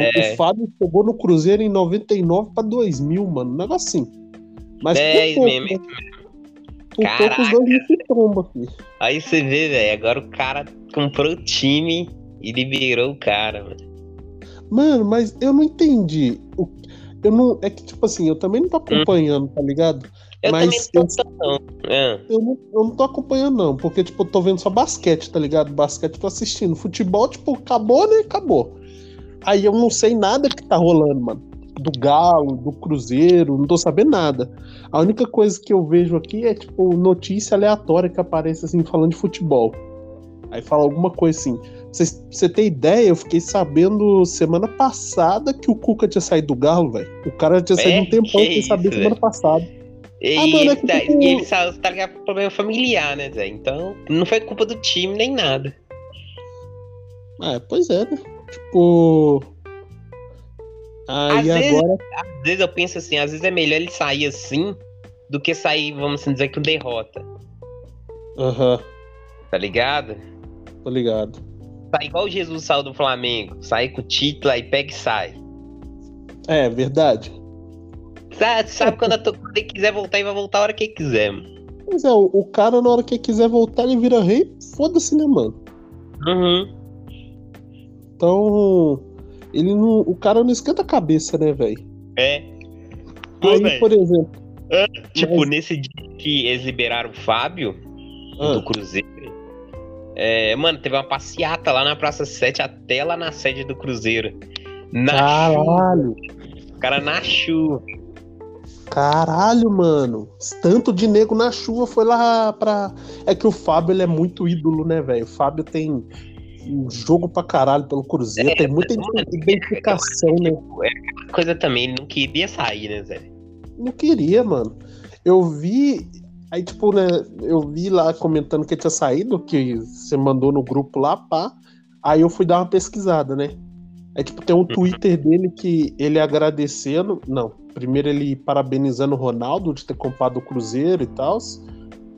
Tipo, É. o Fábio chegou no Cruzeiro em 99 pra 2000, mano. Negócio assim. Mas É, por pouco, mesmo, né? Por pouco os dois se trombam aqui. Aí você vê, velho, agora o cara comprou o time e liberou o cara, mano. Mano, mas eu não entendi. Eu não. É que, tipo assim, eu também não tô acompanhando, tá ligado? Eu Mas também não. Ah, Eu não, eu não tô acompanhando, não, porque, tipo, eu tô vendo só basquete, tá ligado? Basquete eu tô assistindo. Futebol, tipo, acabou, né? Acabou. Aí eu não sei nada que tá rolando, mano. Do Galo, do Cruzeiro, não tô sabendo nada. A única coisa que eu vejo aqui é, tipo, notícia aleatória que aparece, assim, falando de futebol. Aí fala alguma coisa assim. Pra Você, ter ideia, eu fiquei sabendo semana passada que o Cuca tinha saído do Galo, velho. O cara tinha saído É? um tempão, eu Que fiquei sabendo isso, semana passada. E Ah, mano, é que tá, tipo- e ele só tá ligado com problema familiar, né, Zé? Então, não foi culpa do time nem nada. É, pois é, né? Tipo. Aí Às vezes- agora. Às vezes eu penso assim, às vezes é melhor ele sair assim do que sair, vamos assim dizer, com derrota, Aham, tá ligado? tô ligado. Sair igual o Jesus saiu do Flamengo, sair com o título aí pega e sai. É, verdade. Sabe, sabe quando, a to- quando ele quiser voltar, ele vai voltar a hora que ele quiser, mano. Mas é, o, o cara, na hora que ele quiser voltar, ele vira rei, foda-se, né, mano? Uhum. Então. Ele não. O cara não esquenta a cabeça, né, velho? É. Pô, Aí, por exemplo. tipo, mas- nesse dia que eles liberaram o Fábio, ah, do Cruzeiro. É, mano, teve uma passeata lá na Praça 7 até lá na sede do Cruzeiro. Na chuva, caralho! o cara na chuva. Caralho, mano. Tanto de nego na chuva foi lá pra. É que o Fábio ele é muito ídolo, né, velho? O Fábio tem um jogo pra caralho pelo Cruzeiro, É, tem muita identificação, né? Coisa também, ele não queria sair, né, Zé? Não queria, mano. Eu vi. Aí, tipo, né? Eu vi lá comentando que tinha saído, que você mandou no grupo lá, pá. Aí eu fui dar uma pesquisada, né? Aí, tipo, tem um Twitter dele que ele agradecendo. Não, primeiro ele parabenizando o Ronaldo de ter comprado o Cruzeiro e tal.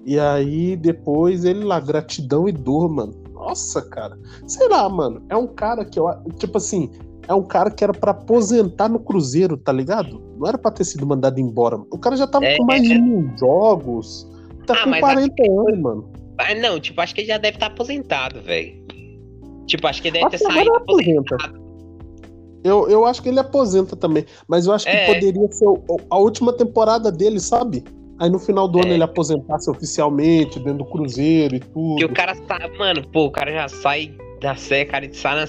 E aí, depois ele lá, gratidão e dor, mano. Nossa, cara. Sei lá, mano. É um cara que eu. Tipo assim, é um cara que era pra aposentar no Cruzeiro, tá ligado? Não era pra ter sido mandado embora. O cara já tava É, com mais de mil jogos. Tá Ah, com mas 40 anos, mano. Ah, não, tipo, acho que ele já deve estar aposentado, velho. Tipo, acho que ele deve Acho ter saído aposenta. aposentado. Eu, eu acho que ele aposenta também. Mas eu acho que É. poderia ser a última temporada dele, sabe? Aí no final do ano É. ele aposentasse oficialmente, dentro do Cruzeiro e tudo. Porque o cara tá. Mano, pô, o cara já sai da série, cara, ele sai na